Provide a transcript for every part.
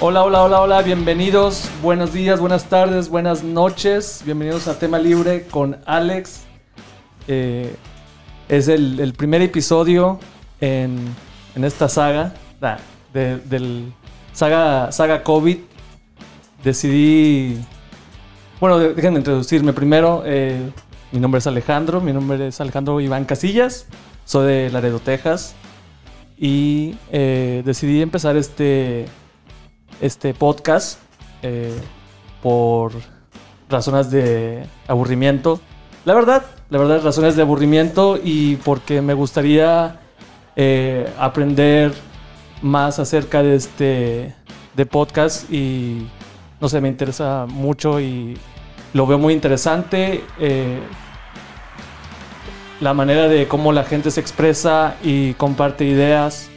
Hola, hola, hola, hola, bienvenidos, buenos días, buenas tardes, buenas noches, bienvenidos a Tema Libre con Alex. Eh, es el, primer episodio en, en esta saga, de- del saga, saga COVID. Decidí, bueno, déjenme introducirme primero. eh, mi nombre es Alejandro, mi nombre es Alejandro Iván Casillas, soy de Laredo, Texas. Y eh, decidí empezar este, este podcast eh, por razones de aburrimiento. La verdad, la verdad, razones de aburrimiento y porque me gustaría eh, aprender más acerca de este de podcast y no sé, me interesa mucho y lo veo muy interesante. eh, la manera de cómo la gente se expresa y comparte ideas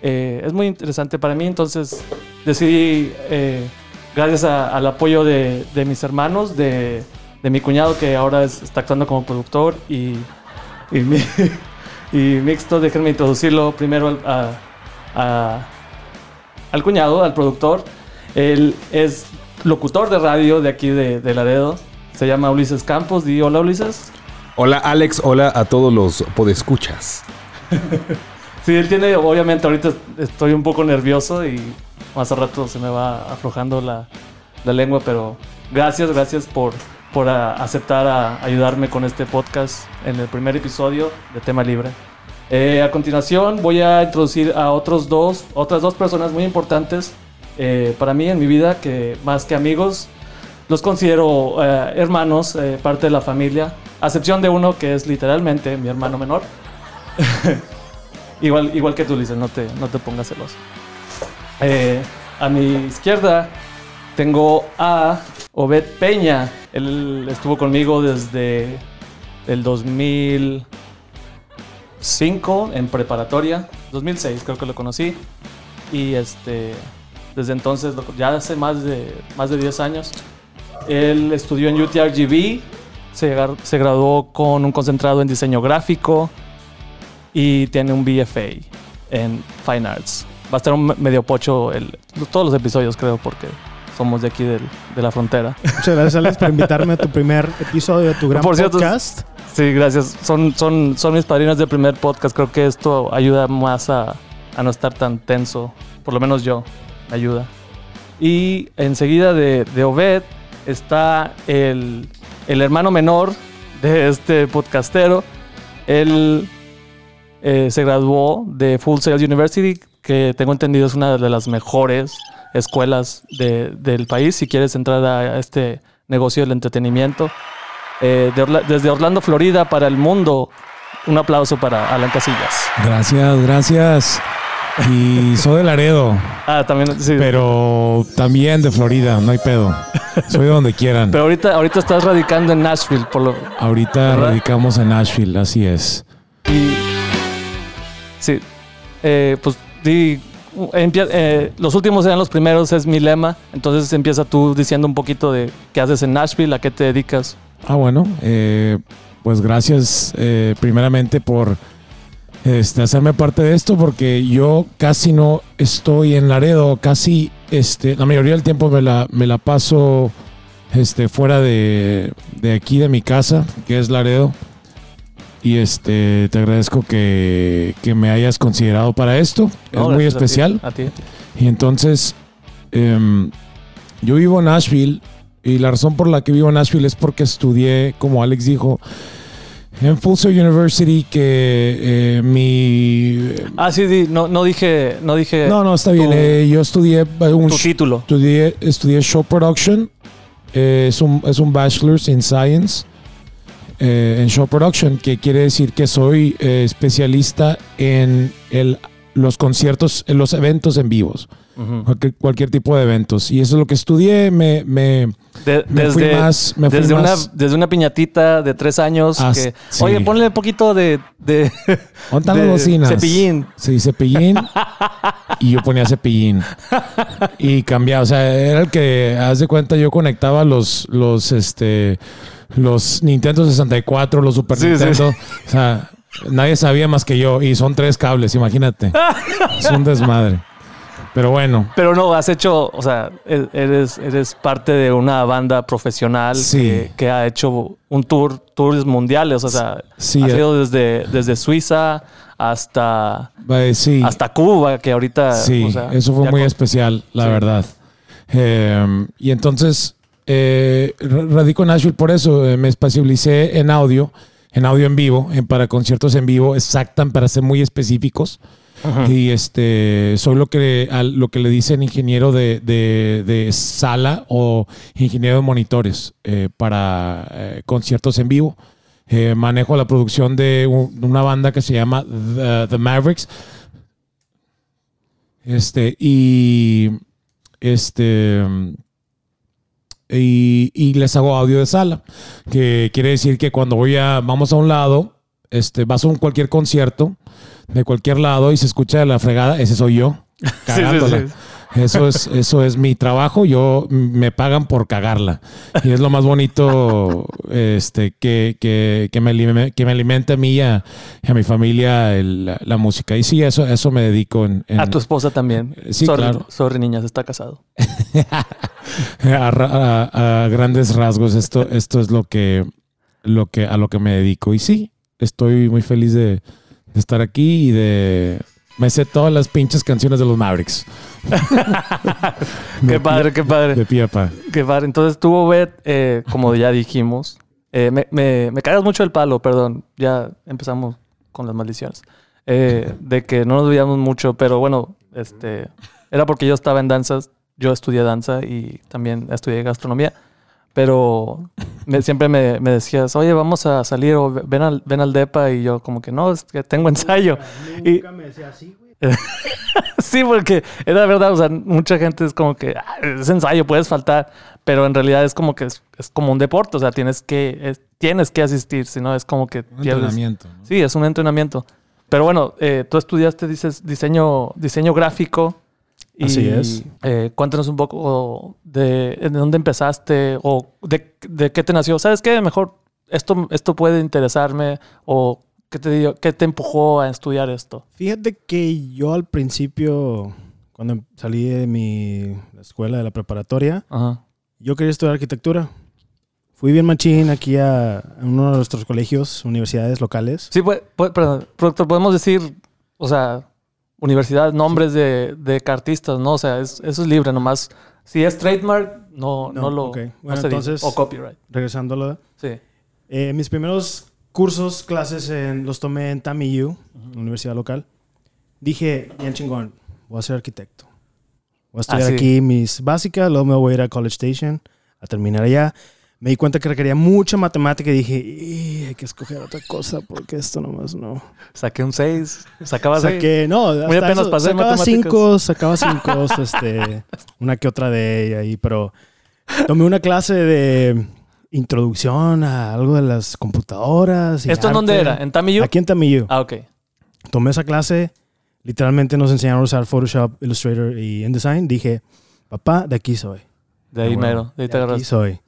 es muy interesante para mí. Entonces decidí, eh, gracias a- al apoyo de, de mis hermanos, de, de mi cuñado que ahora es- está actuando como productor y, y, mi- y mixto, déjenme introducirlo primero al, a- a- al cuñado, al productor. Él es locutor de radio de aquí de, de Laredo. Se llama Ulises Campos. Di hola Ulises. Hola Alex, hola a todos los podescuchas. Sí, él tiene, obviamente ahorita estoy un poco nervioso y más a rato se me va aflojando la, la lengua, pero gracias, gracias por, por ah, aceptar a ayudarme con este podcast en el primer episodio de Tema Libre. Eh, a continuación voy a introducir a otros dos, otras dos personas muy importantes eh, para mí en mi vida, que más que amigos, los considero eh, hermanos, eh, parte de la familia, a excepción de uno que es literalmente mi hermano menor. Igual, igual que tú, Ulises, no te, no te pongas celoso. Eh, a mi izquierda tengo a Obed Peña. Él estuvo conmigo desde el 2005 en preparatoria. 2006 creo que lo conocí. Y este, desde entonces, ya hace más de, más de 10 años. Él estudió en UTRGV. Se, se graduó con un concentrado en diseño gráfico y tiene un BFA en Fine Arts. Va a estar un medio pocho el- todos los episodios, creo, porque somos de aquí del- de la frontera. Muchas gracias, Alex, por invitarme a tu primer episodio de tu gran Por cierto, podcast. Sí, gracias. Son, son, son mis padrinos del primer podcast. Creo que esto ayuda más a, a no estar tan tenso. Por lo menos yo, me ayuda. Y enseguida de, de Obed está el, el hermano menor de este podcastero. Él eh, se graduó de Full Sail University, que tengo entendido es una de las mejores escuelas de- del país. Si quieres entrar a este negocio del entretenimiento. Eh, de Orla- desde Orlando, Florida, para el mundo. Un aplauso para Alan Casillas. Gracias, gracias. Y soy de Laredo, Ah, también, sí. Pero, pero también de Florida, no hay pedo. Soy de donde quieran. ahorita, ahorita estás radicando en Nashville, por lo. Ahorita ¿Verdad? radicamos en Nashville, así es. Y. Sí. Eh, pues, empie- eh, los últimos eran los primeros, es mi lema. Entonces empieza tú diciendo un poquito de qué haces en Nashville, a qué te dedicas. Ah, bueno, eh, pues gracias eh, primeramente por este, hacerme parte de esto, porque yo casi no estoy en Laredo, casi este, la mayoría del tiempo me la, me la paso este, fuera de, de aquí, de mi casa, que es Laredo. Y este, te agradezco que, que me hayas considerado para esto. No, es muy gracias a ti, especial. A ti. Y entonces, em, yo vivo en Nashville y la razón por la que vivo en Nashville es porque estudié, como Alex dijo, en Full Sail University, que eh, mi... Ah, sí, di, no, no dije. No dije No, no, está bien. eh, yo estudié un... tu título. Estudié, estudié show production. eh, es, un, es un bachelor's in science eh, en show production, que quiere decir que soy eh, especialista en el, los conciertos, en los eventos en vivos. Cualquier, cualquier tipo de eventos. Y eso es lo que estudié. Me, me, De- me desde, fui más. Me fui desde, más una, desde una piñatita de tres años que, sí. oye, ponle un poquito de, de, ¿Dónde están de bocinas? cepillín. Sí, cepillín. y yo ponía cepillín. Y cambiaba. O sea, era el que, haz de cuenta, yo conectaba los, los, este, los Nintendo 64, los Super Sí, sí, Nintendo. O sea, nadie sabía más que yo. Y son tres cables, imagínate. es un desmadre. Pero bueno, Pero no, has hecho, o sea, e- eres, eres parte de una banda profesional Sí. que, que ha hecho un tour, tours mundiales. O sea, sí, has eh. ido desde, desde Suiza hasta, eh, sí. hasta Cuba, que ahorita. Sí, o sea, eso fue muy con- especial, la verdad. Eh, y entonces, eh, ra- radico en Nashville por eso. eh, me especialicé en audio, en audio en vivo, en para conciertos en vivo, exactan para ser muy específicos. Y este, soy lo que, lo que le dicen ingeniero de, de- de sala o ingeniero de monitores eh, para conciertos en vivo. Manejo la producción de, un- de una banda que se llama The, The Mavericks. Este, y este. Y, y les hago audio de sala. Que quiere decir que cuando voy a. Vamos a un lado, este, vas a un cualquier concierto de cualquier lado y se escucha de la fregada, ese soy yo. Cagándola. sí. Eso es, eso es mi trabajo. Yo me pagan por cagarla. Y es lo más bonito este, que, que, que me, que me alimenta a mí y a, a mi familia el- la, la música. Y sí, eso, eso me dedico en, en- A tu esposa también. Sí, sorry, claro. Sorry, niñas, está casado. a, ra- a- a grandes rasgos. Esto, esto es lo que, lo que, a lo que me dedico. Y sí, estoy muy feliz de, de estar aquí y de. Me sé todas las pinches canciones de los Mavericks. Qué De padre, qué padre. De pie a pa. Qué padre. Entonces tú, Bet, eh, como ya dijimos, eh, me, me, me cagas mucho el palo, perdón. Ya empezamos con las maldiciones. Eh, de que no nos veíamos mucho, pero bueno, este, era porque yo estaba en danzas, yo estudié danza y también estudié gastronomía, pero me- siempre me, me decías, oye, vamos a salir o ven al, ven al DEPA y yo como que no, es que tengo ensayo. Y- Nunca me decía así, güey. Sí, porque era verdad, o sea, mucha gente es como que "Ah, es ensayo, puedes faltar, pero en realidad es como que es, es como un deporte, o sea, tienes que, es- tienes que asistir, si no es como que Un pierdes. entrenamiento. ¿no? Sí, es un entrenamiento. Pero bueno, eh, tú estudiaste, dices, diseño, diseño gráfico. Y, Así es. eh, cuéntanos un poco de, de dónde empezaste o de, de qué te nació. ¿Sabes qué? Mejor esto, esto puede interesarme o qué te, dio- qué te empujó a estudiar esto. Fíjate que yo al principio, cuando salí de mi escuela de la preparatoria, Ajá. yo quería estudiar arquitectura. Fui bien machín aquí a, a uno de nuestros colegios, universidades locales. Sí, pues, pues, perdón, productor, podemos decir, o sea, universidad, nombres de, de cartistas, ¿no? O sea, es- eso es libre nomás. Si es trademark, no, no, No, lo ok. no Bueno, dice. entonces- O copyright. Regresando a lo Sí. Eh, mis primeros cursos, clases, en, los tomé en TAMIU, universidad local. Dije, bien chingón, voy a ser arquitecto. Voy a estudiar Ah, sí. aquí mis básicas, luego me voy a ir a College Station a terminar allá. Me di cuenta que requería mucha matemática y dije, "Y, hay que escoger otra cosa porque esto nomás no. Saqué un 6. Sacaba 6. Saqué, no, hasta apenas eso, pasé sacaba matemáticas. cinco, sacaba cinco, este, una que otra de ella ahí, pero tomé una clase de introducción a algo de las computadoras. y ¿Esto en dónde era? ¿En Tamiyu? Aquí en Tamillo. Ah, ok. Tomé esa clase, literalmente nos enseñaron a usar Photoshop, Illustrator y InDesign. Dije, papá, de aquí soy. De ahí Ah, bueno, mero. De ahí te de aquí soy.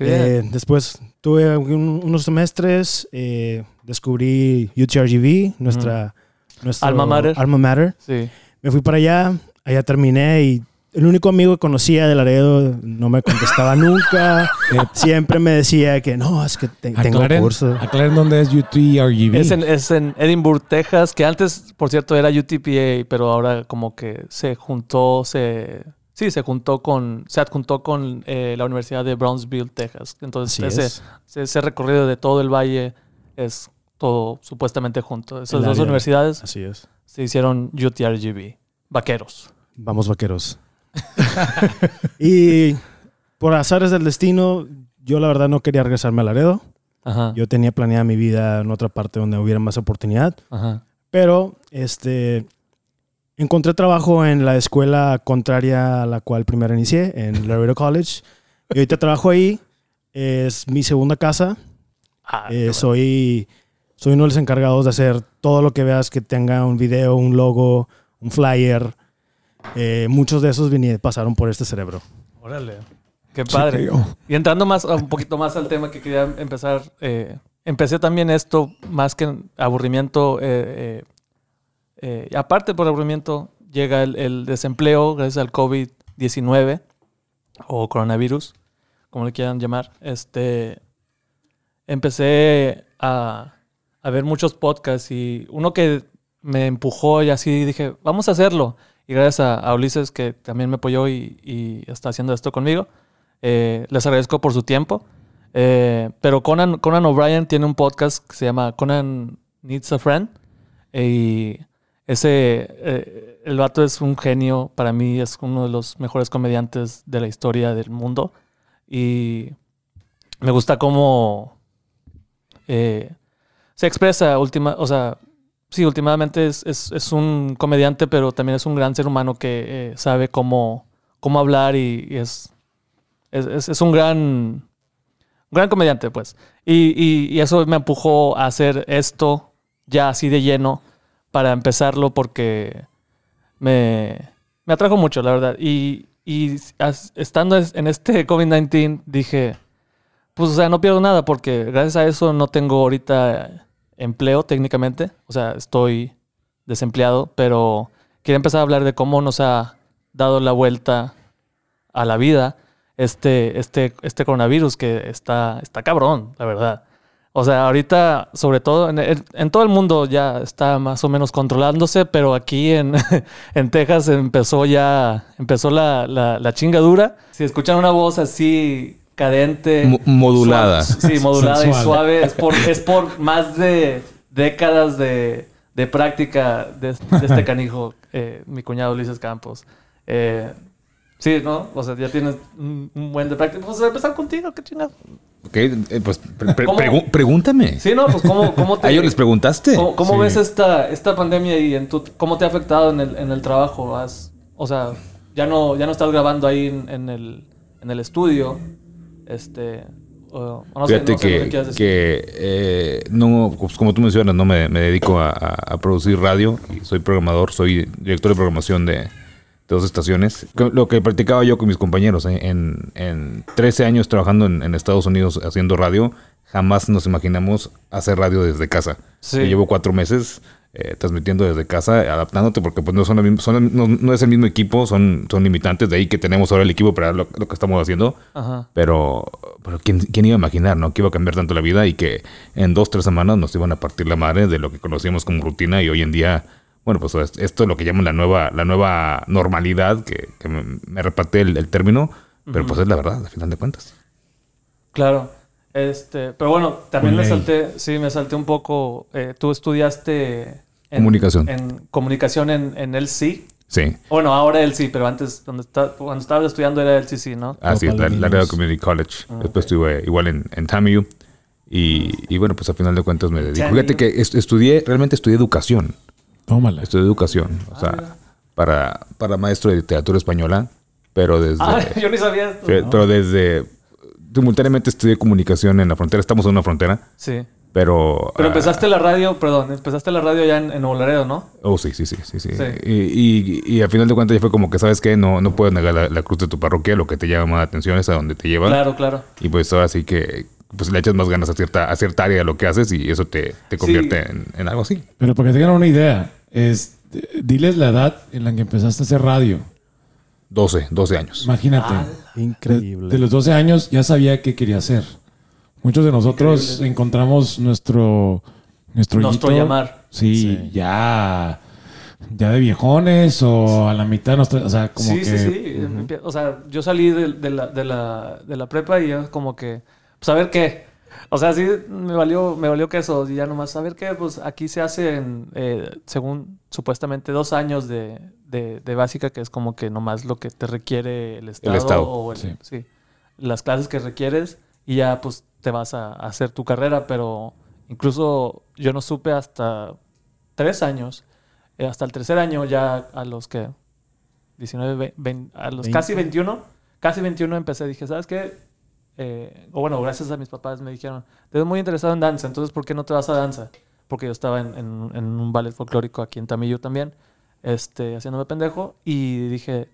Eh, después tuve un- unos semestres, eh, descubrí UTRGV, nuestra, nuestro Alma mater. alma mater. Sí. Me fui para allá, allá terminé y el único amigo que conocía de Laredo no me contestaba nunca. Siempre me decía que no, es que te- tengo aclaren, curso. aclaren dónde es UTRGV. Es en, es en Edinburgh, Texas, que antes, por cierto, era UTPA, pero ahora como que se juntó, se... Sí, se juntó con, se adjuntó con eh, la Universidad de Brownsville, Texas. Entonces, ese, es. ese, ese recorrido de todo el valle es todo supuestamente junto. Esas El dos área. universidades Así es. se hicieron UTRGV, vaqueros. Vamos vaqueros. y por azares del destino, yo la verdad no quería regresarme a Laredo. Ajá. Yo tenía planeada mi vida en otra parte donde hubiera más oportunidad. Ajá. Pero este encontré trabajo en la escuela contraria a la cual primero inicié, en Laredo College. Y ahorita trabajo ahí. Es mi segunda casa. Ah, Eh, soy, soy uno de los encargados de hacer todo lo que veas que tenga un video, un logo, un flyer. Eh, muchos de esos vinieron, pasaron por este cerebro. Órale. Qué padre. Y entrando más, un poquito más al tema que quería empezar, eh, empecé también esto más que en aburrimiento, eh, eh, eh, y aparte por aburrimiento, llega el, el desempleo gracias al COVID-19 o coronavirus, como le quieran llamar, este, empecé a, a ver muchos podcasts y uno que me empujó y así dije, vamos a hacerlo. Y gracias a, a Ulises que también me apoyó y, está haciendo esto conmigo, eh, les agradezco por su tiempo. Eh, pero Conan, Conan O'Brien tiene un podcast que se llama Conan Needs a Friend. Y ese, eh, el vato es un genio. Para mí es uno de los mejores comediantes de la historia del mundo. Y me gusta cómo eh, se expresa. Última, o sea, sí, últimamente es, es- es un comediante, pero también es un gran ser humano que eh, sabe cómo, cómo hablar y, es, es, es- un gran, gran comediante, pues. Y, y- eso me empujó a hacer esto ya así de lleno para empezarlo porque me, me atrajo mucho, la verdad. Y, as- estando es- en este COVID-19 dije, pues, o sea, no pierdo nada porque gracias a eso no tengo ahorita empleo técnicamente. O sea, estoy desempleado, pero quería empezar a hablar de cómo nos ha dado la vuelta a la vida este, este, este coronavirus que está, está cabrón, la verdad. O sea, ahorita, sobre todo, en, en- todo el mundo ya está más o menos controlándose, pero aquí en, en Texas empezó ya, empezó la, la, la chingadura. Si escuchan una voz así cadente, Mo- modulada. suave- sí, modulada y suave, es por, es por más de décadas de, de práctica de, de este canijo, eh, mi cuñado Ulises Campos. Eh, sí, ¿no? O sea, ya tienes un, un buen de práctica. Pues a empezar contigo, qué chingado. Ok, eh, pues pre- pregúntame. Sí, no, pues cómo, cómo te... ¿A ellos les preguntaste? ¿Cómo, cómo Sí. ves esta, esta pandemia y en tu, cómo te ha afectado en el, en el trabajo? Has- o sea, ya no, ya no estás grabando ahí en, en el, en el estudio. Este. no sé, Fíjate no sé que, que, eh, no, pues, como tú mencionas, no me, me dedico a, producir radio. Y soy programador, soy director de programación de, de dos estaciones. Lo que practicaba yo con mis compañeros eh, en, en 13 años trabajando en, en Estados Unidos haciendo radio, jamás nos imaginamos hacer radio desde casa. Sí. Yo llevo cuatro meses eh, transmitiendo desde casa, adaptándote, porque pues no, son misma- son- no, no es el mismo equipo, son, son limitantes. De ahí que tenemos ahora el equipo para lo, lo que estamos haciendo. Ajá. Pero, pero ¿quién, quién iba a imaginar, no? Que iba a cambiar tanto la vida y que en dos, tres semanas nos iban a partir la madre de lo que conocíamos como rutina y hoy en día, bueno, pues es- esto es lo que llaman la nueva, la nueva normalidad, que, que me, me reparte el, el término, pero pues es la verdad, al final de cuentas. Claro. Este, pero bueno, también me salté, sí, me salté un poco. eh, tú estudiaste en, Comunicación. En comunicación en, en el sí. Sí, Bueno, ahora el sí, pero antes, cuando, está, cuando estabas estudiando era el sí, sí, ¿no? así es, la, la. Real Community College. Después estuve igual en, en TAMU. Y, y bueno, pues al final de cuentas me dedico. Fíjate que est- estudié, realmente estudié educación. Tómala. Estudié educación. O sea, para, para maestro de literatura española. Pero desde... Ah, yo ni sabía esto. Sí, Pero desde. Simultáneamente estudié comunicación en la frontera. Estamos en una frontera, Sí. pero. Pero ah, empezaste la radio, perdón, empezaste la radio ya en, en Nuevo Laredo, ¿no? Oh, sí, sí, sí, sí. sí. Sí. Y, y, y al final de cuentas ya fue como que, ¿sabes qué? No, no puedes negar la, la cruz de tu parroquia. Lo que te llama más la atención es a donde te lleva. Claro, claro. Y pues ahora sí que pues le echas más ganas a cierta, a cierta área de lo que haces y eso te, te convierte en, en algo así. Pero para que tengan una idea, es, diles la edad en la que empezaste a hacer radio. 12, 12 años. Imagínate. Increíble. De, de los 12 años ya sabía qué quería hacer. Muchos de nosotros encontramos nuestro nuestro, llamar. Sí, Sí. ya ya de viejones o a la mitad nuestra, o sea, como sí, que sí, sí. Empie- O sea, yo salí de, de la, de, la, de la prepa y yo como que, pues a ver qué. O sea, sí me valió, me valió queso y ya nomás, a ver qué, pues aquí se hacen, eh, según supuestamente, dos años de, de, de básica, que es como que nomás lo que te requiere el Estado. Estado. O el- Sí. sí. Las clases que requieres y ya pues te vas a, a hacer tu carrera, pero incluso yo no supe hasta tres años, eh, hasta el tercer año ya a los que 19, ve- vein- a los 20. casi 21, casi 21 empecé, dije, ¿sabes qué? Eh, o bueno, gracias a mis papás me dijeron, te ves muy interesado en danza, entonces ¿por qué no te vas a danza? Porque yo estaba en, en- en un ballet folclórico aquí en Tamillo también, este, haciéndome pendejo, y dije,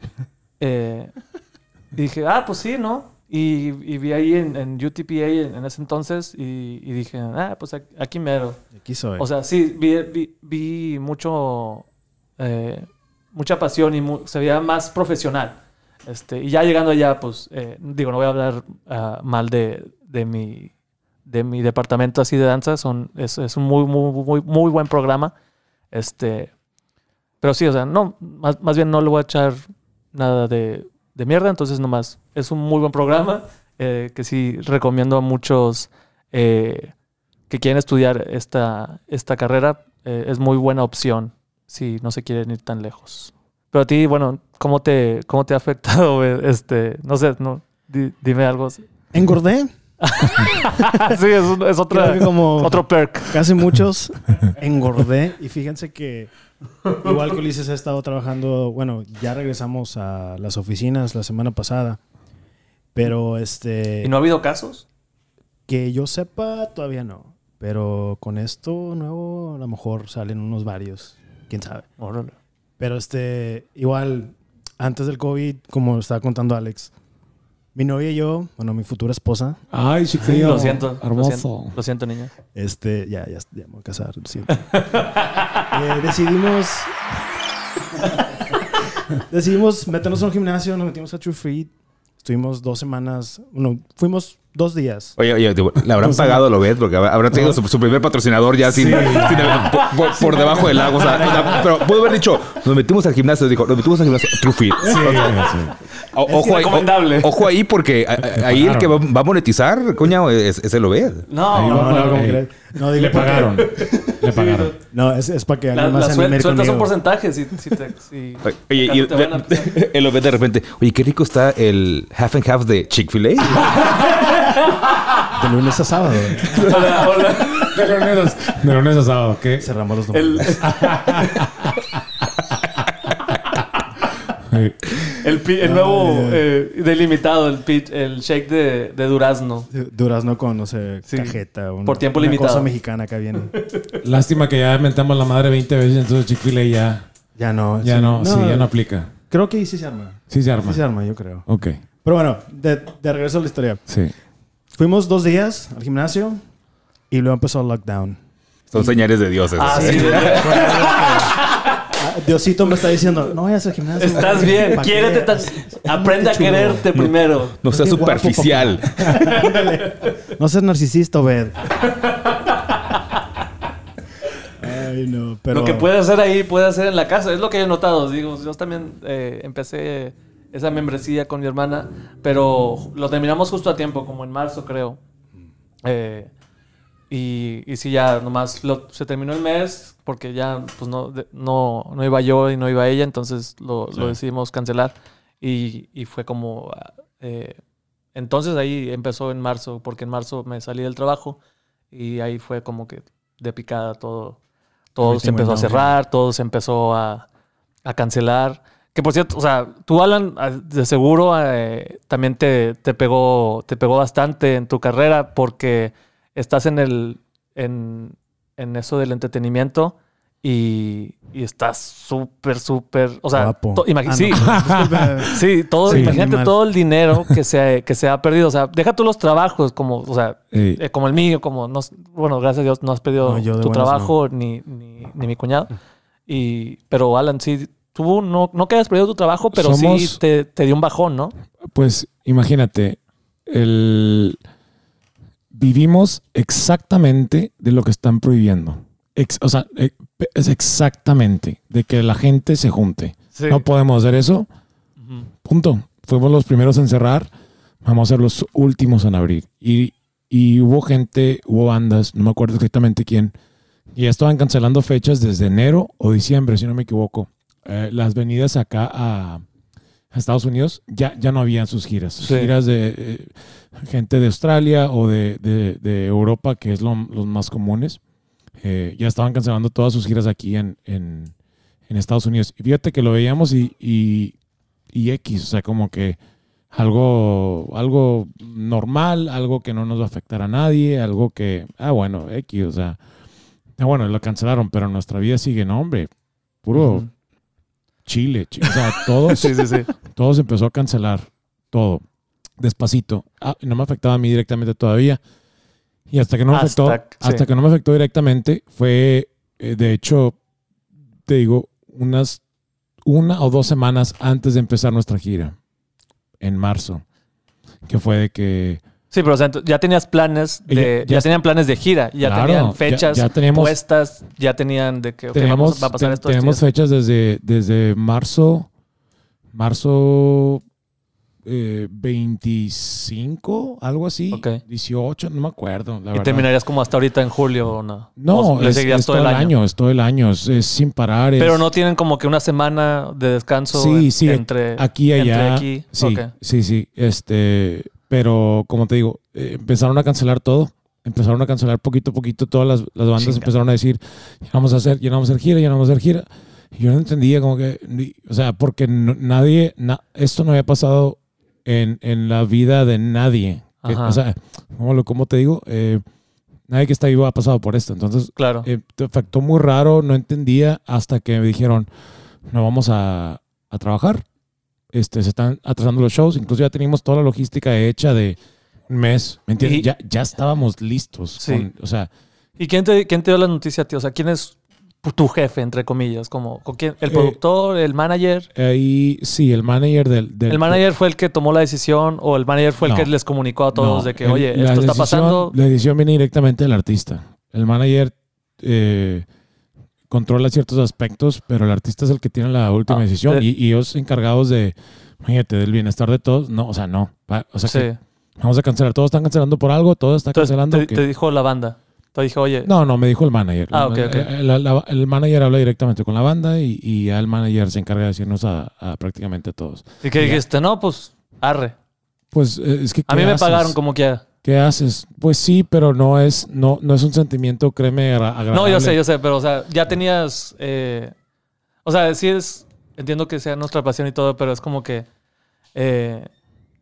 eh, dije, ah, pues sí, ¿no? Y, y vi ahí en, en UTPA en, ese entonces y, y dije, ah, pues aquí, aquí mero. Aquí soy. O sea, sí, vi, vi, vi mucho, eh, mucha pasión y mu- se veía más profesional. Este, y ya llegando allá, pues, eh, digo, no voy a hablar ah, mal de, de mi, de mi departamento así de danza. Son, es, es un muy, muy, muy, muy buen programa. Este, pero sí, o sea, no, más, más bien no le voy a echar nada de, de mierda, entonces nomás es un muy buen programa eh, que sí recomiendo a muchos eh, que quieren estudiar esta, esta carrera. eh, es muy buena opción si no se quieren ir tan lejos. Pero a ti, bueno, ¿cómo te, cómo te ha afectado? Este, no sé, no, di- dime algo. sí, Engordé. es, un- es otra, como otro perk. casi muchos, engordé. Y fíjense que igual que Ulises ha estado trabajando, bueno, ya regresamos a las oficinas la semana pasada. Pero este, ¿Y no ha habido casos? que yo sepa, todavía no. Pero con esto nuevo, a lo mejor salen unos varios. Quién sabe. Órale. Pero este, igual, antes del COVID, como estaba contando Alex, mi novia y yo, bueno, mi futura esposa, Ay, chiquillo. Lo siento. Lo Hermoso. siento, lo siento, niña. este, ya, ya, ya me voy a casar, lo siento. Eh, decidimos, decidimos meternos a un gimnasio, nos metimos a True Free. Estuvimos dos semanas, bueno, fuimos dos días. Oye, oye, le habrán pagado lo ves porque habrá tenido su, su primer patrocinador ya sin, sin- por, por- por debajo del lago. O sea, pero pudo haber dicho, nos metimos al gimnasio. Dijo, nos metimos al gimnasio. True Fit. O- ojo, ahí, o- ojo ahí porque a- a- ahí el que va, va a monetizar, coño, es, es el Obed. No, Ahí No, no, ¿cómo Eh? No, digo Le pagaron. Le pagaron. No, es, es para que alguien más se anime suel- sueltas un porcentaje si, si te... Si, Oye, y te van a empezar. el Obed de repente, oye, qué rico está el half and half de Chick-fil-A. De lunes a sábado. Hola, hola. De lunes, de lunes a sábado. ¿Qué? Cerramos los El, domingos. Sí. El, pi- el nuevo eh, delimitado, el, pit- el shake de, de durazno. Durazno con, no sé, Sí. cajeta. una- Por tiempo una limitado. cosa mexicana acá viene. Lástima que ya mentamos la madre 20 veces, entonces Chick-fil-A ya, Ya no. ya sí. no, sí, ya no aplica. Creo que ahí sí se arma. Sí se arma. Sí se arma, yo creo. Ok, Pero bueno, de, de regreso a la historia. sí. Fuimos dos días al gimnasio y luego empezó el lockdown. Son señales de dioses. Ah, sí. Diosito me está diciendo, no vayas al gimnasio. Estás bien. Quiérete tan... Aprende a quererte primero. No seas superficial. No seas narcisista, Obed. Ay, no, pero... Lo que puede hacer ahí, puede hacer en la casa. Es lo que he notado. Digo, yo también eh, empecé esa membresía con mi hermana, pero lo terminamos justo a tiempo, como en marzo, creo. Eh, y, y sí, ya nomás lo- se terminó el mes porque ya pues no, no, no iba yo y no iba ella, entonces lo, lo decidimos cancelar. Y, y fue como... eh, entonces ahí empezó en marzo, porque en marzo me salí del trabajo y ahí fue como que de picada todo. Todo se empezó a cerrar, todo se empezó a, a cancelar. Que por cierto, o sea, tú, Alan, ah, de seguro eh, también te, te, pegó, te pegó bastante en tu carrera porque estás en el en, en eso del entretenimiento y, y estás súper, súper. O sea, Guapo. to- imagi- Ah, sí, no. sí, todo, Sí. imagínate Animal. todo el dinero que se, que se ha perdido. O sea, deja tú los trabajos, como, o sea, Eh, eh, como el mío, como no, bueno, gracias a Dios no has perdido No, tu trabajo ni, ni, ni mi cuñado. Y, pero Alan, sí, tú no, no que hayas perdido tu trabajo, pero sí te, te dio un bajón, ¿no? Pues imagínate, el... vivimos exactamente de lo que están prohibiendo. Ex- o sea, eh, es exactamente de que la gente se junte. Sí. No podemos hacer eso. Punto. Fuimos los primeros en cerrar. Vamos a ser los últimos en abrir. Y, y hubo gente, hubo bandas, no me acuerdo exactamente quién, y ya estaban cancelando fechas desde enero o diciembre, si no me equivoco. Eh, las venidas acá a, a Estados Unidos ya, ya no habían sus giras. Sus Sí. giras de eh, gente de Australia o de, de- de Europa, que es lo- los más comunes. eh, ya estaban cancelando todas sus giras aquí en, en, en Estados Unidos. Y fíjate que lo veíamos y, y, y X, o sea, como que algo, algo normal, algo que no nos va a afectar a nadie, algo que, ah, bueno, X, o sea, ah, bueno, lo cancelaron, pero nuestra vida sigue, no, hombre, puro. Chile, chi- o sea, todo, Sí, sí, sí. todo se empezó a cancelar, todo, despacito. Ah, no me afectaba a mí directamente todavía. Y hasta que no me Hasta- afectó, hasta que no me afectó directamente, fue, eh, de hecho, te digo, unas una o dos semanas antes de empezar nuestra gira, en marzo, que fue de que... Sí, pero o sea, ya tenías planes de, Ya- ya, ya- tenían planes de gira, ya Claro, tenían fechas ya teníamos- puestas, ya tenían de que tenemos vamos- va a pasar te- esto. tenemos fechas desde, desde marzo, marzo eh, 25, algo así, Ok. 18, no me acuerdo, la y verdad. terminarías como hasta ahorita en julio o no. No, O es, todo el año. es todo el año, es, es sin parar. es- Pero no tienen como que una semana de descanso Sí, en- sí, entre aquí y allá. Entre aquí. Sí, sí, sí. Este, pero como te digo, eh, empezaron a cancelar todo. Empezaron a cancelar poquito a poquito. Todas las, las bandas empezaron a decir, ya vamos a hacer, ya no vamos a hacer gira, ya no vamos a hacer gira. Y yo no entendía como que, ni- o sea, porque no- nadie, na- esto no había pasado en, en la vida de nadie. Que- o sea, ¿cómo, lo- cómo te digo? Eh, nadie que está vivo ha pasado por esto. Entonces, Claro. eh, te afectó muy raro, no entendía hasta que me dijeron, no vamos a, a trabajar. Este, se están atrasando los shows, incluso ya teníamos toda la logística hecha de un mes, ¿me entiendes? Y- ya, ya estábamos listos. Sí. con- o sea, ¿Y quién te, quién te dio la noticia a ti? O sea, ¿quién es tu jefe, entre comillas? Como, ¿con quién? ¿El Eh, productor? ¿El manager? ahí sí, el manager del... del- ¿El manager fue el que tomó la decisión o el manager fue el que les comunicó a todos no, de que, el- oye, esto está pasando? La decisión viene directamente del artista. El manager eh, controla ciertos aspectos, pero el artista es el que tiene la última Ah, decisión. de- Y, y ellos encargados de, imagínate, del bienestar de todos. No, o sea, no. O sea, Sí. que vamos a cancelar. Todos están cancelando por algo, todos están Entonces, cancelando. te, que- te dijo la banda. Te dijo, oye, No, no, me dijo el manager. Ah, ok, ok. El, el- el manager habla directamente con la banda y, y ya el manager se encarga de decirnos a, a prácticamente todos. ¿y qué dijiste? No, pues, arre. Pues eh, es que. A ¿qué mí me haces? pagaron como quiera. ¿Qué haces? Pues sí, pero no es, no, no es un sentimiento, créeme, agra- agradable. No, yo sé, yo sé, pero, o sea, ya tenías. eh, o sea, sí es. Entiendo que sea nuestra pasión y todo, pero es como que. eh,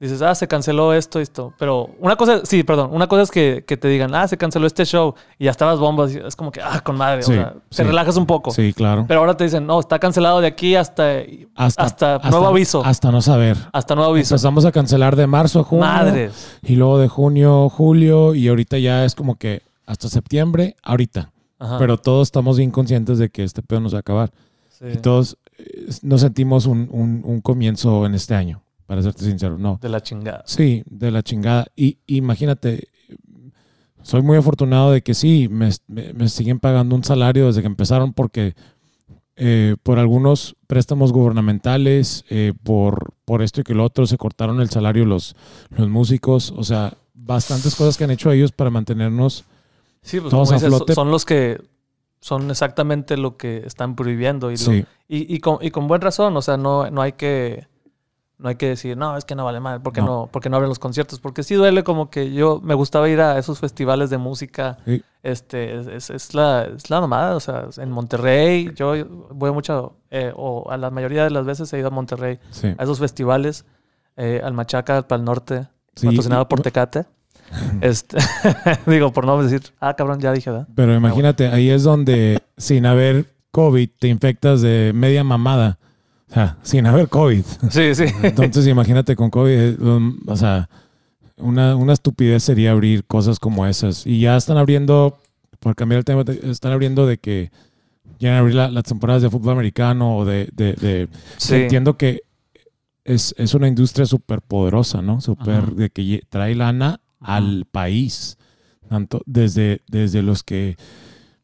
dices, ah, se canceló esto, esto. Pero una cosa, sí, perdón. Una cosa es que, que te digan, ah, se canceló este show y ya estabas bombas. y Es como que, ah, con madre. Sí, o sea, te relajas un poco. Sí, claro. Pero ahora te dicen, no, está cancelado de aquí hasta. Hasta, nuevo aviso. Hasta, Hasta no saber. nuevo aviso. Empezamos a cancelar de marzo a junio. Madres. Y luego de junio, julio. Y ahorita ya es como que hasta septiembre, ahorita. Ajá, Pero todos estamos bien conscientes de que este pedo no se va a acabar. sí. Y todos eh, nos sentimos un, un- un comienzo en este año, para serte sincero. No. De la chingada. Sí, de la chingada. Y imagínate, soy muy afortunado de que sí, me, me- me siguen pagando un salario desde que empezaron porque eh, por algunos préstamos gubernamentales, eh, por, por esto y que lo otro, se cortaron el salario los, los músicos. O sea, bastantes cosas que han hecho ellos para mantenernos. Sí, pues Todos como a dices, flote. son los que son exactamente lo que están prohibiendo y, lo- Sí, y, y con, y con buen razón, o sea, no, no hay que no hay que decir, no, es que no vale mal, porque no, No. porque no abren los conciertos, porque sí duele como que yo me gustaba ir a esos festivales de música, Sí. este, es, es- es la, es la nomada, o sea, en Monterrey, yo voy mucho, eh, o a la mayoría de las veces he ido a Monterrey, sí. a esos festivales, eh, al Machaca, al Pal Norte, Sí, patrocinado por Tecate. Este, digo, por no decir, ah, cabrón, ya dije, ¿verdad? Pero imagínate, ahí es donde sin haber COVID te infectas de media mamada. O sea, sin haber COVID. Sí, sí. Entonces, imagínate con COVID, eh, o sea, una, una estupidez sería abrir cosas como esas. Y ya están abriendo, por cambiar el tema, te- están abriendo de que quieren abrir la- las temporadas de fútbol americano o de... de- de- Sí. Entiendo que es, es una industria súper poderosa, ¿no? Súper de que trae lana al país. Tanto desde, desde los que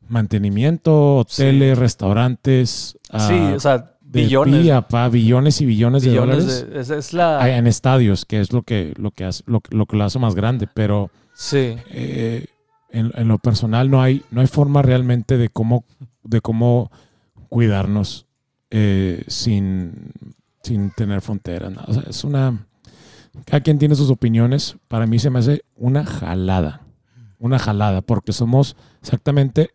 mantenimiento, hoteles, restaurantes, Sí, o sea, de billones. pía, pa, billones y billones, de dólares de- es, es la... En estadios, que es lo que, lo que, hace, lo, lo que lo hace más grande. Pero sí. eh, en, en lo personal no hay, no hay forma realmente de cómo, de cómo cuidarnos eh, sin, sin tener fronteras. ¿no? O sea, es una... Cada quien tiene sus opiniones. Para mí se me hace una jalada. Una jalada, porque somos exactamente,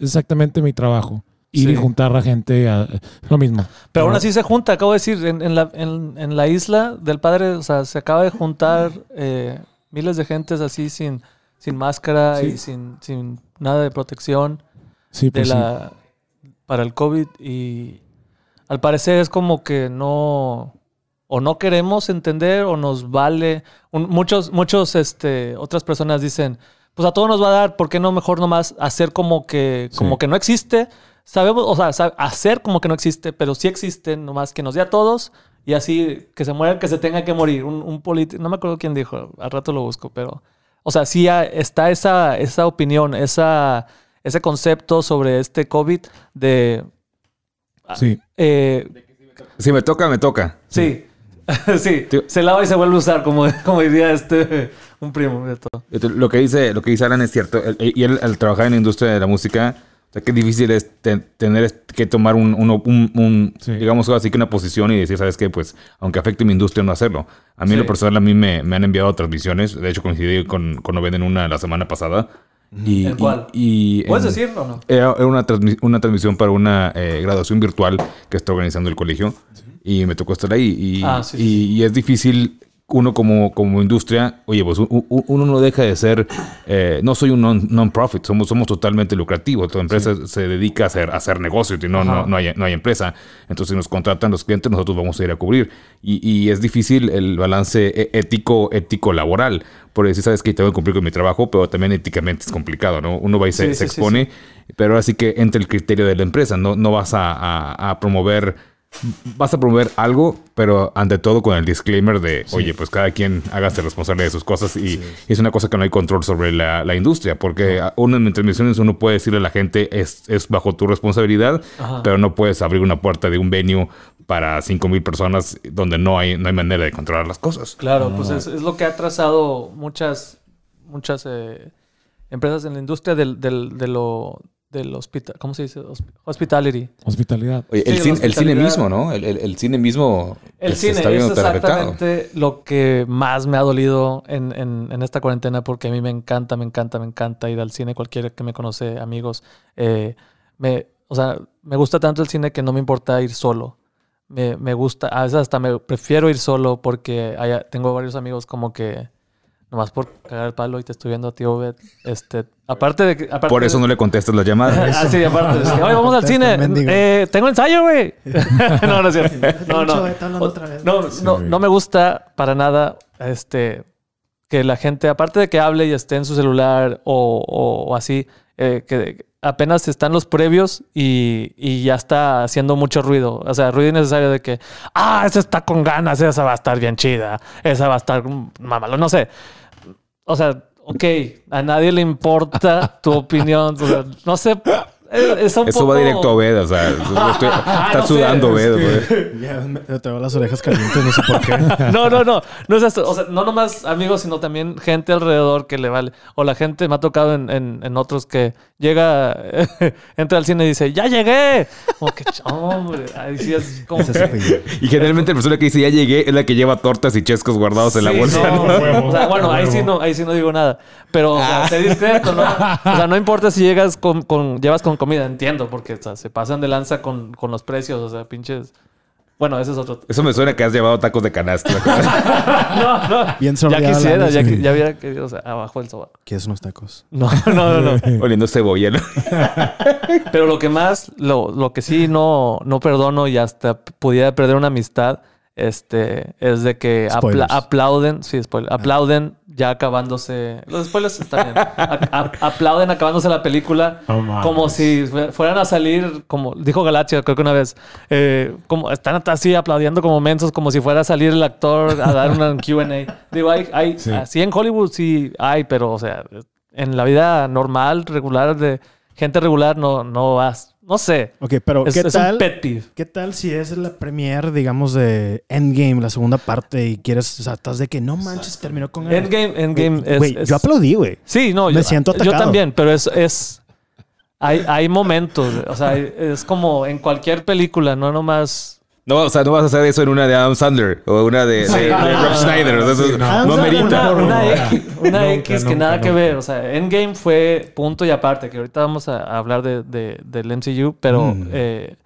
exactamente mi trabajo. Ir Sí. y juntar a gente a, lo mismo. Pero aún así se junta, acabo de decir, en, en la, en, en la isla del padre, o sea, se acaba de juntar eh, miles de gentes así sin, sin máscara Sí. y sin, sin nada de protección Sí, de pues sí. la, para el COVID y al parecer es como que no o no queremos entender o nos vale. Un- muchos, muchos, este, otras personas dicen, pues a todos nos va a dar, ¿por qué no mejor nomás hacer como que, como que no existe? Sabemos, o sea, hacer como que no existe, pero sí existe, nomás que nos dé a todos y así que se muera que se tenga que morir. Un, un político, no me acuerdo quién dijo, al rato lo busco, pero, o sea, sí está esa, esa opinión, esa, ese concepto sobre este COVID de, Sí. eh, Si me toca, me toca. sí, sí, Tío. se lava y se vuelve a usar, como, como diría este, un primo de todo. Lo que dice, lo que dice Alan es cierto. Y él, al trabajar en la industria de la música, o sea, qué difícil es te- tener que tomar un, uno- un- un, Sí. digamos así que una posición y decir, ¿sabes qué? Pues, aunque afecte mi industria, no hacerlo. A mí, en lo personal, a mí me, me han enviado transmisiones. De hecho, coincidí con, con Obed en una la semana pasada. Y, ¿En cuál? Y, y ¿Puedes en- decirlo o no? Era, una, transmi- una transmisión para una eh, graduación virtual que está organizando el colegio. Y me tocó estar ahí. Y, Ah, sí, y- sí, y es difícil, uno como, como industria, oye, pues uno no deja de ser, eh, no soy un non- non-profit, somos, somos totalmente lucrativos. Tu empresa se dedica a hacer, a hacer negocios y no, no, no, hay, no hay empresa. Entonces, si nos contratan los clientes, nosotros vamos a ir a cubrir. Y, y es difícil el balance e- ético, ético laboral. Por decir, sabes que tengo que cumplir con mi trabajo, pero también éticamente es complicado, ¿no? Uno va y se, Sí, se sí, expone, pero ahora sí que entra el criterio de la empresa. No, no vas a, a- a promover, vas a promover algo, pero ante todo con el disclaimer de, oye, pues cada quien hágase responsable de sus cosas y es una cosa que no hay control sobre la, la industria, porque a- uno en transmisiones uno puede decirle a la gente es, es bajo tu responsabilidad, Ajá. pero no puedes abrir una puerta de un venue para 5 mil personas donde no hay, no hay manera de controlar las cosas. Claro, pues es, es lo que ha trazado muchas, muchas eh, empresas en la industria del, del, de lo del hospital, ¿cómo se dice? Hosp- Hospitality. Hospitalidad. Oye, el, cine, el cine mismo, ¿no? El, el- el cine mismo El que se cine está es viendo afectado. exactamente lo que más me ha dolido en, en- en esta cuarentena porque a mí me encanta, me encanta, me encanta ir al cine. Cualquiera que me conoce, amigos, eh, me, o sea, me gusta tanto el cine que no me importa ir solo. Me, me gusta, a veces hasta me prefiero ir solo porque haya- tengo varios amigos como que nomás por cagar el palo y te estoy viendo a ti, Obed. Este, aparte de que... aparte Por eso de- no le contestas las llamadas. Ah, sí, aparte. es que, Oye, vamos al cine. Eh, tengo ensayo, güey. no, no es cierto. No, no. Pinche Beto hablando otra vez. No, no, me gusta para nada este que la gente, aparte de que hable y esté en su celular o, o- o así, eh, que apenas están los previos y, y ya está haciendo mucho ruido. O sea, ruido innecesario de que, ah, esa está con ganas, esa va a estar bien chida, esa va a estar mamalo, no sé. O sea, ok, a nadie le importa tu opinión. o sea, no sé. es- es un Eso va directo a Obed, o sea, estoy- está no sé, sudando es Obed. güey. Ya me traigo las orejas calientes, no sé por qué. No, no, no. No es eso. O sea, no nomás amigos, sino también gente alrededor que le vale. O la gente me ha tocado en, en- en otros que llega, entra al cine y dice, ¡ya llegué! Como que, hombre. Ahí sí es como. Y generalmente la persona que dice ya llegué es la que lleva tortas y chescos guardados en la bolsa. no, ¿no? Huevo, o sea, bueno, ahí sí no, ahí sí no digo nada. Pero o sea, Ah. sé discreto, ¿no? O sea, no importa si llegas con, con- llevas con comida, entiendo, porque o sea, se pasan de lanza con, con los precios, o sea, pinches. Bueno, ese es otro. Eso me suena que has llevado tacos de canasta. No, no. Bien Ya quisiera, ya, qui- ya hubiera querido, o sea, abajo del sobaco. ¿Quieres unos tacos? No, no, no, no. Oliendo cebolla, ¿no? Pero lo que más, lo, lo que sí no, no perdono y hasta pudiera perder una amistad, este, es de que apla- aplauden, sí, spoiler, aplauden ya acabándose, los spoilers están bien, aplauden acabándose la película como si fue- fueran a salir, como dijo Galaxia, creo que una vez, eh, como están así aplaudiendo como mensos, como si fuera a salir el actor a dar una Q&A. Digo, hay, hay, Sí. así en Hollywood sí hay, pero o sea, en la vida normal, regular, de gente regular, no, no vas, no sé. Ok, pero Es, ¿qué es tal? un pet peeve. ¿Qué tal si es la premiere, digamos, de Endgame, la segunda parte, y quieres, o sea, estás de que no manches, terminó con? Endgame, Endgame es, Güey, es- yo aplaudí, güey. Sí, no, me yo, siento yo atacado. también, pero es, es hay, hay momentos, o sea, es como en cualquier película, no nomás No, o sea, no vas a hacer eso en una de Adam Sandler o una de, de- de Rob Schneider. o sea, Sí, no. no, amerita. una, una X, una Nunca, X que nunca, nada que ver. O sea, Endgame fue punto y aparte, que ahorita vamos a, hablar de, de- del MCU, pero Mm. eh,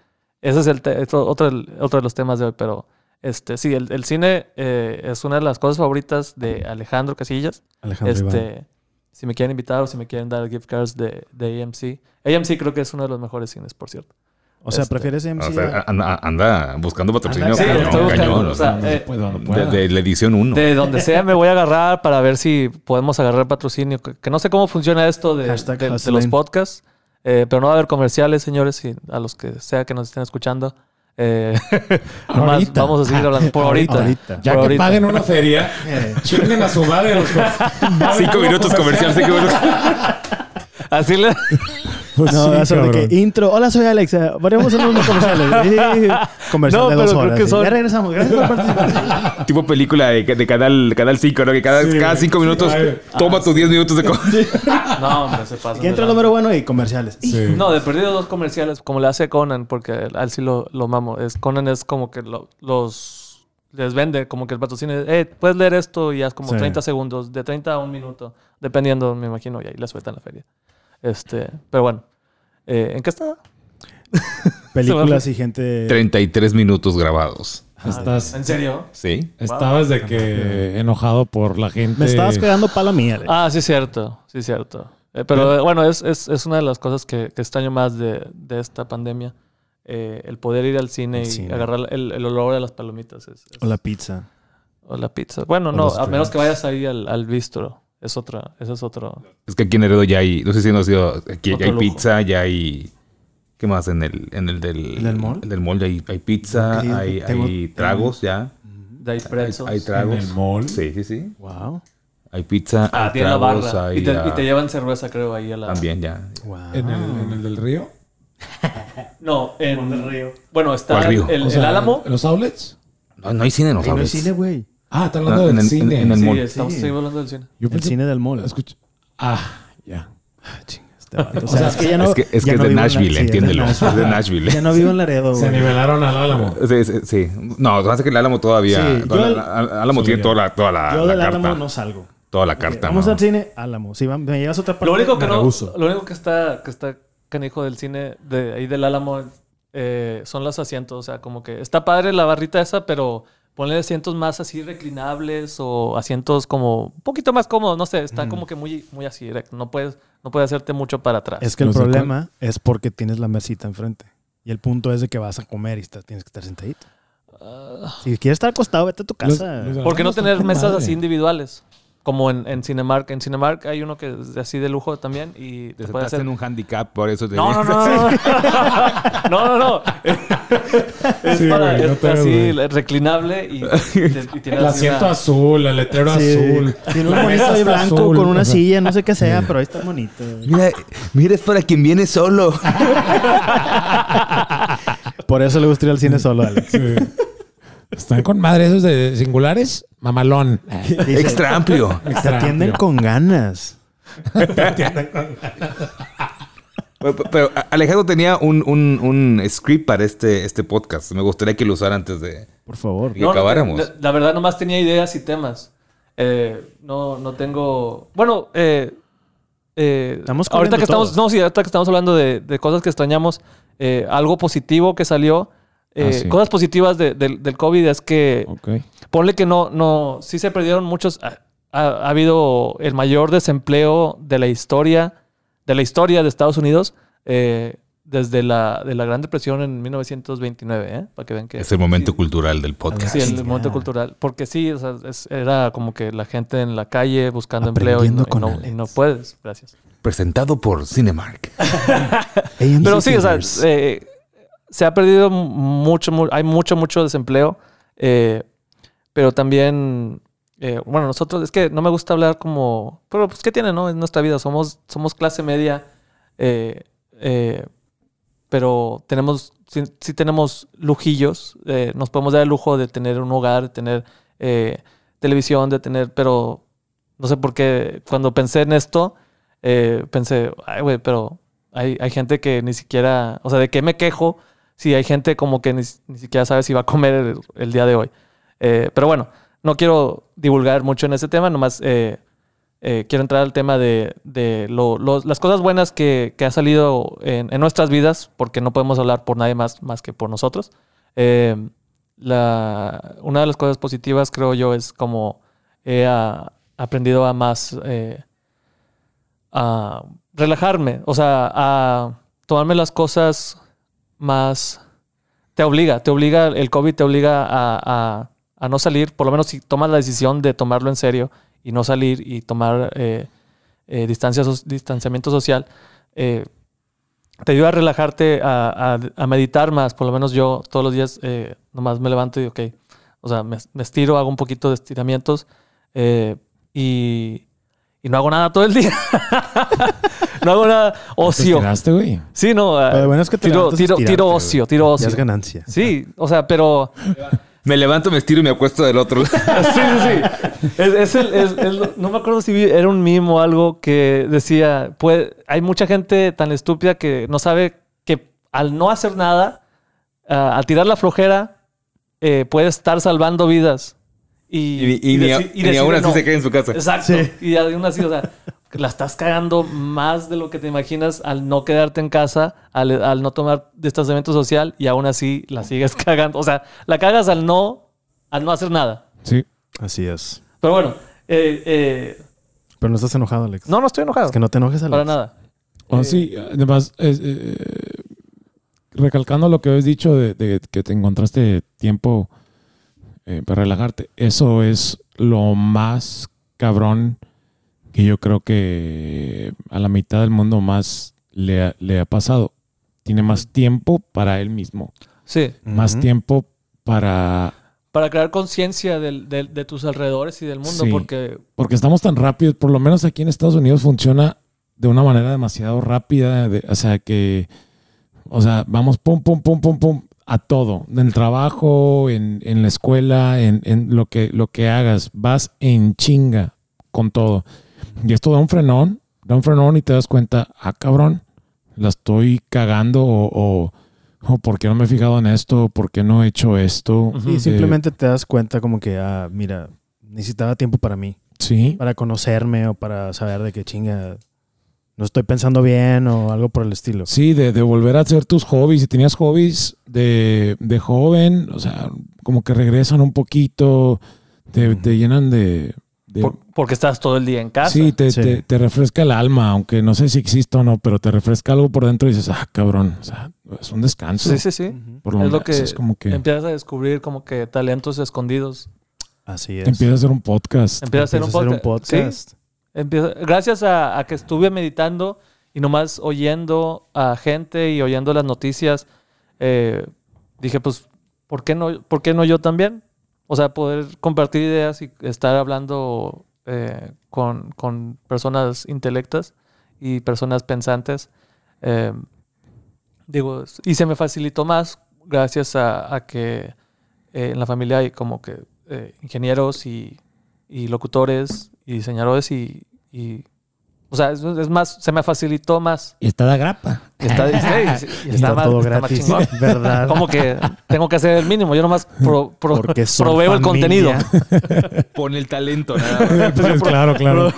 ese es el te- otro, otro, otro de los temas de hoy. Pero este sí, el, el cine eh, es una de las cosas favoritas de Alejandro Casillas. Alejandro Iván. Este, si me quieren invitar o si me quieren dar gift cards de, de AMC. AMC creo que es uno de los mejores cines, por cierto. O sea, este, prefieres O MC. sea, a- anda, anda buscando patrocinio. Sí, cañón, estoy buscando, cañón, o sea, No eh, puedo, no de, puedo. de la edición 1. De donde sea me voy a agarrar para ver si podemos agarrar patrocinio. Que, que no sé cómo funciona esto de, Hashtag de- de los podcasts. Eh, pero no va a haber comerciales, señores, y a los que sea que nos estén escuchando. Eh, nomás vamos a seguir hablando por ahorita. Ahorita. Ya Por que ahorita. paguen una feria, Eh, chinguen a su madre. Los Cinco minutos comercial, cinco minutos. Así le... No, sí, eso de que intro. Hola, soy Alex. eh, Variamos en unos comerciales. Eh, Comercial No, de pero dos creo horas. que eh. son- Ya regresamos. Gracias por participar. tipo película de, de canal, canal 5, ¿no? Que cada, Sí, cada güey. cinco minutos Ay, toma tus 10 minutos de co- No, hombre, se pasa. Que entra el número bueno y comerciales. Sí. No, de perdido dos comerciales, como le hace Conan, porque a él sí lo, lo mamo. Es, Conan es como que lo- los les vende, como que el patrocinio, eh, puedes leer esto y haz como Sí. 30 segundos, de 30 a un minuto, dependiendo, me imagino, y ahí le sueltan la feria. Este, pero bueno, eh, ¿en qué estaba? Películas y gente. 33 minutos grabados. Estás, ¿En serio? ¿Sí? estabas de que enojado por la gente. Me estabas quedando pala mía. Alex. Ah, sí, cierto, sí, cierto. Eh, pero eh, bueno, es, es, es una de las cosas que, que extraño más de, de esta pandemia. Eh, el poder ir al cine y cine. agarrar el, el olor de las palomitas. Es, es- O la pizza. o la pizza. Bueno, O no, a menos que vayas ahí al, al bistro. Es otra, ese es otro. Es que aquí en Heredo ya hay, no sé si no ha sido, aquí ya hay lujo. pizza, ya hay... ¿Qué más? En el, en el del... ¿En el mall? En el mall ya hay, hay pizza, hay, tengo- hay tragos ya. De Hay, hay en tragos. el mall. Sí, sí, sí. Wow. Hay pizza, Ah, hay tiene la tragos, barra. hay Y te, y te llevan cerveza, creo, ahí a la. también ya. Wow. En el, en el del río. No, en. Bueno, está ¿Cuál el, río? el- O el sea, Álamo. ¿en ¿Los outlets? No, no hay cine en los En el outlets. cine, güey. Ah, está Ah, hablando en del el- cine. en el Sí, mall. estamos Sí. seguimos hablando del cine. Yo El pensé- cine del mall. Escucha. Ah, ya. Este vato. O sea, es que ya no. es que, es, ya que es no de en la- Nashville, sí, es de entiéndelo. Es Nashville. de Nashville. Ya no vivo en Laredo, Se güey. nivelaron al Álamo. Sí, sí, sí. No, lo que pasa es que el Álamo todavía. Sí, toda yo la- el- Al- Álamo tiene toda la, toda la, Yo la del carta. Álamo no salgo. Toda la carta. Vamos ¿no? al cine, Álamo. Si va- me llevas a otra parte. Lo único que no. Lo único que está, que está canijo del cine, de ahí del Álamo, eh, son los asientos. O sea, como que está padre la barrita esa, pero ponle asientos más así reclinables o asientos como un poquito más cómodos. No sé, está como que muy, muy así directo. No puedes, no puedes hacerte mucho para atrás. Es que el problema es porque tienes la mesita enfrente. Y el punto es de que vas a comer y estás- tienes que estar sentadito. Ah, Si quieres estar acostado, vete a tu casa. los ¿Por qué no tener mesas madre. así individuales? Como en, en Cinemark. En Cinemark hay uno que es de así de lujo también y te Te puede hacer... en un handicap, por eso te No, no, no, no. No, no, no. Es, Sí, para, güey, no es así, reclinable y, y tiene El asiento una- azul, el letrero Sí. azul. Tiene un ahí está blanco azul, con una o sea, silla, no sé qué sea, pero ahí está bonito. Mira, mira, es para quien viene solo. Por eso le gusta ir al cine solo, Alex. sí. Están con madre esos de singulares. Mamalón. Dice, Extra amplio. Te atienden con ganas. Pero, pero Alejandro tenía un, un, un script para este, este podcast. Me gustaría que lo usara antes de Por favor. que No, acabáramos. la, la verdad, nomás tenía ideas y temas. Eh, no, no tengo. Bueno, eh, eh, Estamos ahorita que estamos, no, sí, ahorita que estamos hablando de, de cosas que extrañamos, eh, algo positivo que salió, eh, Ah, sí. cosas positivas de- del- del COVID es que Ok. ponle que no, no, sí se perdieron muchos. Ha, ha- ha habido el mayor desempleo de la historia, de la historia de Estados Unidos, eh, desde la, de la Gran Depresión en 1929, ¿eh? Para que vean que. Es el momento sí, cultural del podcast. Sí, el momento cultural. Porque sí, o sea, es- era como que la gente en la calle buscando empleo y no, Aprendiendo y con no- Alex. y no puedes. Gracias. Presentado por Cinemark. Pero sí, o sea, eh, se ha perdido mucho, mu- hay mucho, mucho desempleo. eh, pero también, eh, bueno, nosotros, es que no me gusta hablar como, pero pues, ¿qué tiene, no? Es nuestra vida. Somos, somos clase media, eh, pero tenemos, sí, sí tenemos lujillos. nos podemos dar el lujo de tener un hogar, de tener televisión, de tener, pero no sé por qué, cuando pensé en esto, pensé, ay, güey, pero hay, hay gente que ni siquiera, o sea, ¿de qué me quejo si hay gente como que ni, ni siquiera sabe si va a comer el, día de hoy? Eh, pero bueno, no quiero divulgar mucho en ese tema, nomás eh, eh, quiero entrar al tema de, de lo- las cosas buenas que, que ha salido en, en nuestras vidas, porque no podemos hablar por nadie más, más que por nosotros. Eh, la, una de las cosas positivas, creo yo, es como he aprendido a más a relajarme, o sea, a tomarme las cosas más... Te obliga, te obliga, el COVID te obliga a, a- no salir, por lo menos si tomas la decisión de tomarlo en serio y no salir y tomar eh, eh, distanciamiento social, eh, te ayuda a relajarte, a, a- meditar más. Por lo menos yo todos los días eh, nomás me levanto y, ok, o sea, me, estiro, hago un poquito de estiramientos y, y no hago nada todo el día. no hago nada. ¿Te Ocio. estiraste, güey? Sí, no. Pero lo bueno es que te tiro, tiro, tiro ocio, tiro Ya ocio. es ganancia. Sí, o sea, pero Me levanto, me estiro y me acuesto del otro. sí, sí, sí. Es, es el- es- es lo- no me acuerdo si vi- era un mimo o algo que decía, pues, hay mucha gente tan estúpida que no sabe que al no hacer nada, ah, al tirar la flojera, eh, puede estar salvando vidas. Y, Y, y ni, deci- y ni decide aún así no. se queda en su casa. Exacto. Sí. Y aún así, o sea, la estás cagando más de lo que te imaginas al no quedarte en casa, al, al no tomar distanciamiento social y aún así la sigues cagando. O sea, la cagas al no, al no hacer nada. Sí. Así es. Pero bueno, eh, eh, Pero no estás enojado, Alex. no, no estoy enojado. Es que no te enojes, Alex. para nada. Oh, Eh, sí, además, es, eh, recalcando lo que habéis dicho de, de que te encontraste tiempo eh, para relajarte, eso es lo más cabrón que yo creo que a la mitad del mundo más le ha, le ha pasado. Tiene más tiempo para él mismo, Sí, más tiempo para... para crear conciencia del- del- de tus alrededores y del mundo, Sí. porque Porque estamos tan rápidos, por lo menos aquí en Estados Unidos funciona de una manera demasiado rápida, de- o sea que, o sea, vamos pum, pum, pum, pum, pum, a todo, en el trabajo, en, en la escuela, en, en lo, que, lo que hagas, vas en chinga con todo. Y esto da un frenón, da un frenón y te das cuenta, ah, cabrón, la estoy cagando o, o, o ¿por qué no me he fijado en esto? ¿Por qué no he hecho esto? Y Eh, simplemente te das cuenta como que, ah, mira, necesitaba tiempo para mí. sí, Para conocerme o para saber de qué chinga no estoy pensando bien o algo por el estilo. Sí, de, de volver a hacer tus hobbies. Si tenías hobbies de, de joven, o sea, como que regresan un poquito, te, te llenan de... de- por- porque estás todo el día en casa. sí, te, Sí. Te, te refresca el alma, aunque no sé si existe o no, pero te refresca algo por dentro y dices, ah, cabrón, o sea, es un descanso. sí, sí. sí. Por lo Es lo menos que es como que Empiezas a descubrir como que talentos escondidos. Así es. te empieza a hacer un podcast. Empiezas a hacer un Empieza a hacer podcast. Sí, gracias a, que estuve meditando y nomás oyendo a gente y oyendo las noticias, eh, dije, pues, ¿por qué, no, ¿por qué no yo también? O sea, poder compartir ideas y estar hablando eh, con, con personas intelectas y personas pensantes. eh, digo, y se me facilitó más gracias a, a que en la familia hay como que ingenieros y, y locutores y diseñadores y, y- o sea, es, es más, se me facilitó más. Y está de grapa. Está, y Está, más- todo está más gratis, chingón. ¿verdad? Como que tengo que hacer el mínimo. Yo nomás pro- proveo el contenido. Pone el talento, nada más. Pues, claro, claro.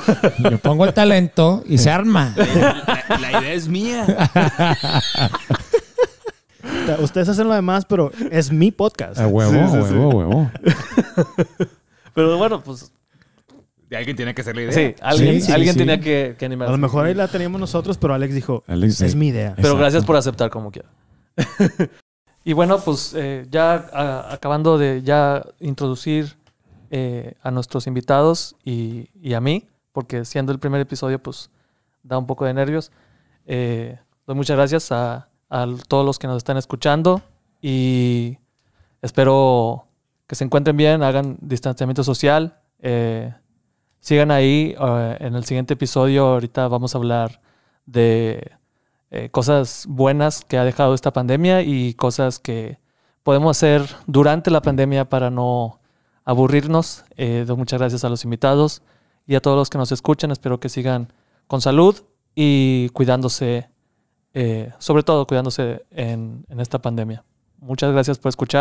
Yo pongo el talento y se arma. La, la idea es mía. Ustedes hacen lo demás, pero es mi podcast. A huevo, Sí, a huevo, a huevo. Pero bueno, pues. De alguien tiene que hacer la idea. Sí, alguien, Sí, sí, alguien sí. tenía que, que A lo mejor ahí la teníamos nosotros, pero Alex dijo, Alex, es sí. mi idea. Pero Exacto. gracias por aceptar como quiera. y bueno, pues eh, ya a- acabando de ya introducir eh, a nuestros invitados y, y a mí, porque siendo el primer episodio, pues da un poco de nervios. Eh, doy muchas gracias a, a todos los que nos están escuchando y espero que se encuentren bien, hagan distanciamiento social. eh, sigan ahí. eh, en el siguiente episodio, ahorita vamos a hablar de eh, cosas buenas que ha dejado esta pandemia y cosas que podemos hacer durante la pandemia para no aburrirnos. Eh, muchas gracias a los invitados y a todos los que nos escuchan. Espero que sigan con salud y cuidándose, eh, sobre todo cuidándose en esta pandemia. Muchas gracias por escuchar.